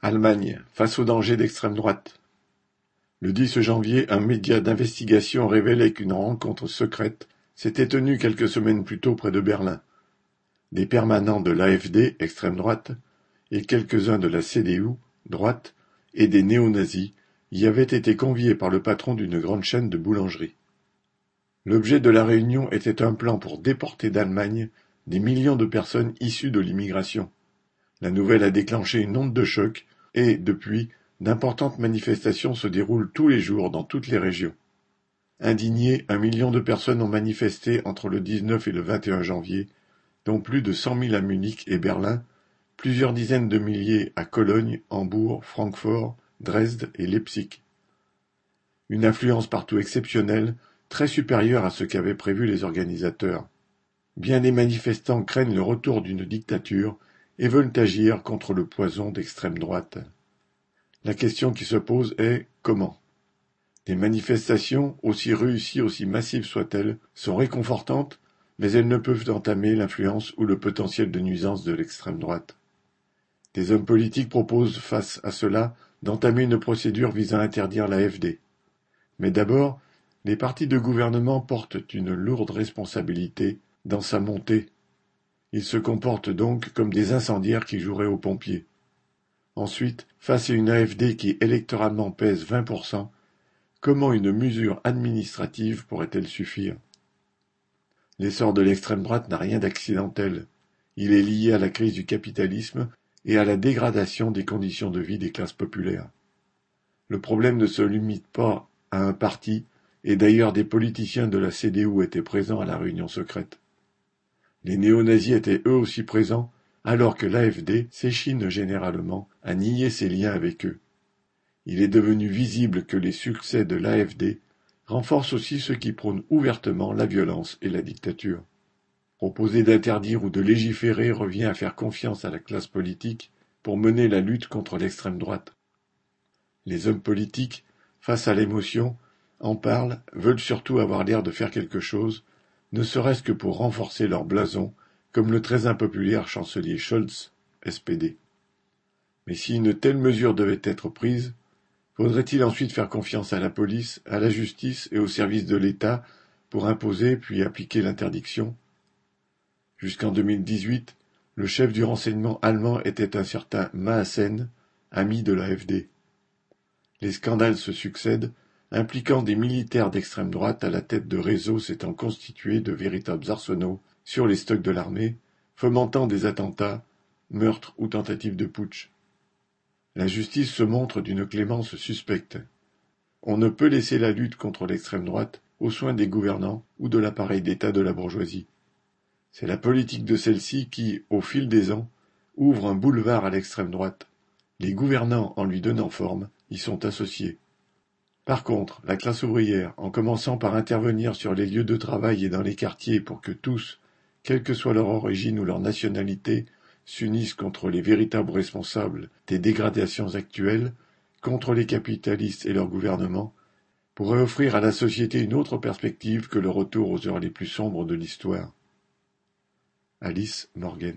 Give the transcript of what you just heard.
Allemagne, face au danger d'extrême droite. Le 10 janvier, un média d'investigation révélait qu'une rencontre secrète s'était tenue quelques semaines plus tôt près de Berlin. Des permanents de l'AfD, extrême droite, et quelques-uns de la CDU, droite, et des néo-nazis y avaient été conviés par le patron d'une grande chaîne de boulangerie. L'objet de la réunion était un plan pour déporter d'Allemagne des millions de personnes issues de l'immigration. La nouvelle a déclenché une onde de choc et, depuis, d'importantes manifestations se déroulent tous les jours dans toutes les régions. Indignés, un million de personnes ont manifesté entre le 19 et le 21 janvier, dont plus de cent mille à Munich et Berlin, plusieurs dizaines de milliers à Cologne, Hambourg, Francfort, Dresde et Leipzig. Une influence partout exceptionnelle, très supérieure à ce qu'avaient prévu les organisateurs. Bien des manifestants craignent le retour d'une dictature et veulent agir contre le poison d'extrême droite. La question qui se pose est comment Les manifestations, aussi réussies, aussi massives soient-elles, sont réconfortantes, mais elles ne peuvent entamer l'influence ou le potentiel de nuisance de l'extrême droite. Des hommes politiques proposent face à cela d'entamer une procédure visant à interdire l'AFD. Mais d'abord, les partis de gouvernement portent une lourde responsabilité dans sa montée ils se comportent donc comme des incendiaires qui joueraient aux pompiers. Ensuite, face à une AfD qui électoralement pèse 20%, comment une mesure administrative pourrait-elle suffire? L'essor de l'extrême droite n'a rien d'accidentel. Il est lié à la crise du capitalisme et à la dégradation des conditions de vie des classes populaires. Le problème ne se limite pas à un parti, et d'ailleurs des politiciens de la CDU étaient présents à la réunion secrète. Les néo-nazis étaient eux aussi présents, alors que l'AfD s'échine généralement à nier ses liens avec eux. Il est devenu visible que les succès de l'AfD renforcent aussi ceux qui prônent ouvertement la violence et la dictature. Proposer d'interdire ou de légiférer revient à faire confiance à la classe politique pour mener la lutte contre l'extrême droite. Les hommes politiques, face à l'émotion, en parlent, veulent surtout avoir l'air de faire quelque chose, ne serait-ce que pour renforcer leur blason, comme le très impopulaire chancelier Scholz, SPD. Mais si une telle mesure devait être prise, faudrait-il ensuite faire confiance à la police, à la justice et aux services de l'État pour imposer puis appliquer l'interdiction? Jusqu'en 2018, le chef du renseignement allemand était un certain Maassen, ami de l'AfD. Les scandales se succèdent impliquant des militaires d'extrême droite à la tête de réseaux s'étant constitués de véritables arsenaux sur les stocks de l'armée, fomentant des attentats, meurtres ou tentatives de putsch. La justice se montre d'une clémence suspecte. On ne peut laisser la lutte contre l'extrême droite aux soins des gouvernants ou de l'appareil d'État de la bourgeoisie. C'est la politique de celle-ci qui, au fil des ans, ouvre un boulevard à l'extrême droite. Les gouvernants, en lui donnant forme, y sont associés. Par contre, la classe ouvrière, en commençant par intervenir sur les lieux de travail et dans les quartiers pour que tous, quelle que soit leur origine ou leur nationalité, s'unissent contre les véritables responsables des dégradations actuelles, contre les capitalistes et leur gouvernement, pourrait offrir à la société une autre perspective que le retour aux heures les plus sombres de l'histoire. Alice Morgan